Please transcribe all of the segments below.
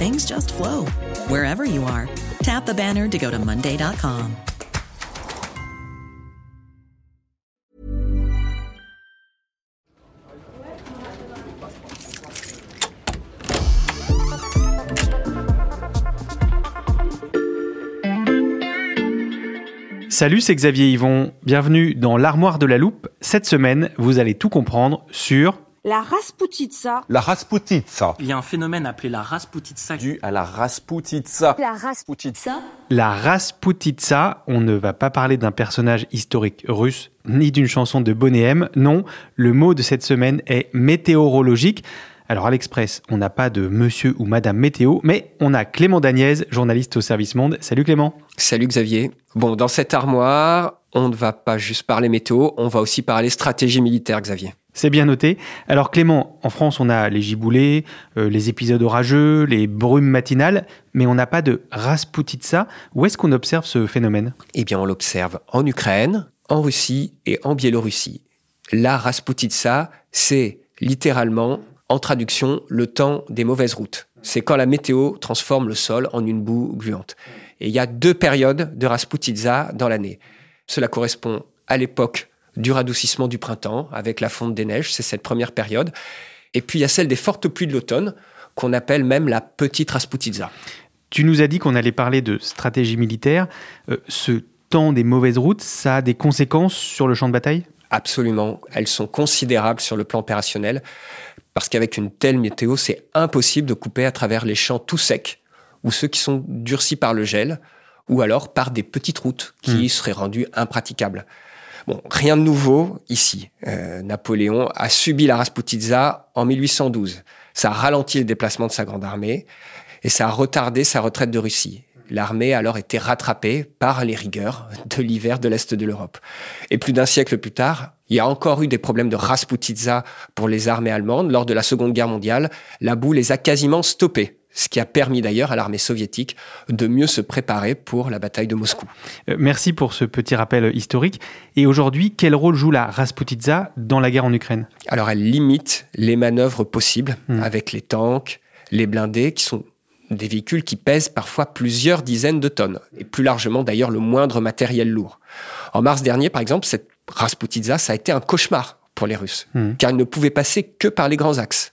things just flow wherever you are. Tap the banner to go to Monday.com. Salut, c'est Xavier Yvon. Bienvenue dans l'armoire de la loupe. Cette semaine, vous allez tout comprendre sur La Rasputitsa. La Rasputitsa. Il y a un phénomène appelé la Rasputitsa. Dû à la Rasputitsa. La Rasputitsa. la Rasputitsa. On ne va pas parler d'un personnage historique russe ni d'une chanson de Bonnet M. Non, le mot de cette semaine est météorologique. Alors à l'Express, on n'a pas de monsieur ou madame météo, mais on a Clément Dagnès, journaliste au service Monde. Salut Clément. Salut Xavier. Bon, dans cette armoire, on ne va pas juste parler météo, on va aussi parler stratégie militaire, Xavier. C'est bien noté. Alors Clément, en France, on a les giboulées, euh, les épisodes orageux, les brumes matinales, mais on n'a pas de Rasputitsa. Où est-ce qu'on observe ce phénomène? Eh bien, on l'observe en Ukraine, en Russie et en Biélorussie. La Rasputitsa, c'est littéralement, en traduction, le temps des mauvaises routes. C'est quand la météo transforme le sol en une boue gluante. Et il y a deux périodes de Rasputitsa dans l'année. Cela correspond à l'époque du radoucissement du printemps, avec la fonte des neiges, c'est cette première période. Et puis il y a celle des fortes pluies de l'automne, qu'on appelle même la petite Rasputitsa. Tu nous as dit qu'on allait parler de stratégie militaire. Euh, ce temps des mauvaises routes, ça a des conséquences sur le champ de bataille? Absolument, elles sont considérables sur le plan opérationnel, parce qu'avec une telle météo, c'est impossible de couper à travers les champs tout secs, ou ceux qui sont durcis par le gel, ou alors par des petites routes qui Hmm. seraient rendues impraticables. Bon, rien de nouveau ici. Euh, Napoléon a subi la Rasputitsa en 1812. Ça a ralenti le déplacement de sa grande armée et ça a retardé sa retraite de Russie. L'armée a alors été rattrapée par les rigueurs de l'hiver de l'Est de l'Europe. Et plus d'un siècle plus tard, il y a encore eu des problèmes de Rasputitsa pour les armées allemandes. Lors de la Seconde Guerre mondiale, la boue les a quasiment stoppés. Ce qui a permis d'ailleurs à l'armée soviétique de mieux se préparer pour la bataille de Moscou. Euh, Merci pour ce petit rappel historique. Et aujourd'hui, quel rôle joue la Rasputitsa dans la guerre en Ukraine? Alors elle limite les manœuvres possibles Hmm. avec les tanks, les blindés, qui sont des véhicules qui pèsent parfois plusieurs dizaines de tonnes, et plus largement d'ailleurs le moindre matériel lourd. En mars dernier, par exemple, cette Rasputitsa, ça a été un cauchemar pour les Russes, Hmm. car ils ne pouvaient passer que par les grands axes,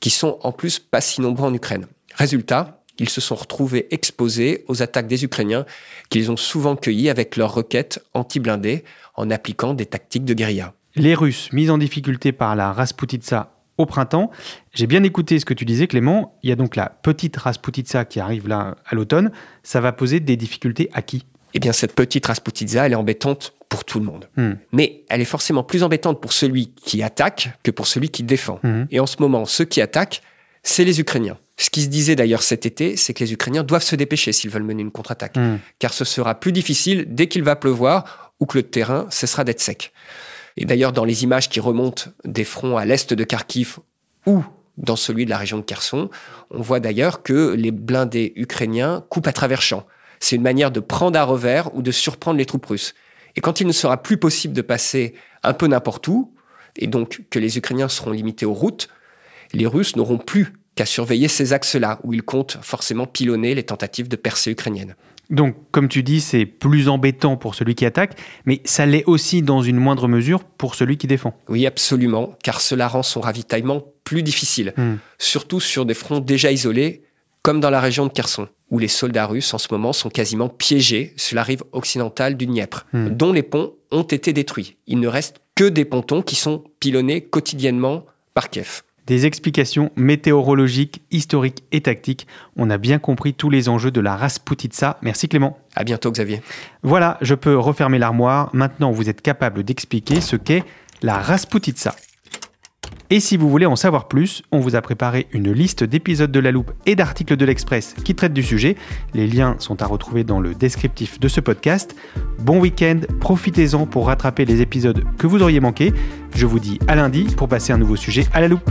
qui sont en plus pas si nombreux en Ukraine. Résultat, ils se sont retrouvés exposés aux attaques des Ukrainiens, qu'ils ont souvent cueillis avec leurs roquettes anti-blindées, en appliquant des tactiques de guérilla. Les Russes mis en difficulté par la Rasputitsa au printemps. J'ai bien écouté ce que tu disais, Clément. Il y a donc la petite Rasputitsa qui arrive là à l'automne. Ça va poser des difficultés à qui? Eh bien, cette petite Rasputitsa, elle est embêtante pour tout le monde. Hmm. Mais elle est forcément plus embêtante pour celui qui attaque que pour celui qui défend. Mhm. Et en ce moment, ceux qui attaquent, c'est les Ukrainiens. Ce qui se disait d'ailleurs cet été, c'est que les Ukrainiens doivent se dépêcher s'ils veulent mener une contre-attaque. Hmm. Car ce sera plus difficile dès qu'il va pleuvoir ou que le terrain cessera d'être sec. Et d'ailleurs, dans les images qui remontent des fronts à l'est de Kharkiv ou dans celui de la région de Kherson, on voit d'ailleurs que les blindés ukrainiens coupent à travers champs. C'est une manière de prendre à revers ou de surprendre les troupes russes. Et quand il ne sera plus possible de passer un peu n'importe où, et donc que les Ukrainiens seront limités aux routes, les Russes n'auront plus qu'à surveiller ces axes-là, où ils comptent forcément pilonner les tentatives de percée ukrainienne. Donc, comme tu dis, c'est plus embêtant pour celui qui attaque, mais ça l'est aussi dans une moindre mesure pour celui qui défend. Oui, absolument, car cela rend son ravitaillement plus difficile, Hmm. surtout sur des fronts déjà isolés, comme dans la région de Kherson. où les soldats russes en ce moment sont quasiment piégés sur la rive occidentale du Dniepr, Hmm. dont les ponts ont été détruits. Il ne reste que des pontons qui sont pilonnés quotidiennement par Kiev. Des explications météorologiques, historiques et tactiques. On a bien compris tous les enjeux de la Rasputitsa. Merci Clément. À bientôt Xavier. Voilà, je peux refermer l'armoire. Maintenant, vous êtes capable d'expliquer ce qu'est la Rasputitsa. Et si vous voulez en savoir plus, on vous a préparé une liste d'épisodes de La Loupe et d'articles de l'Express qui traitent du sujet. Les liens sont à retrouver dans le descriptif de ce podcast. Bon week-end, profitez-en pour rattraper les épisodes que vous auriez manqués. Je vous dis à lundi pour passer un nouveau sujet à la loupe.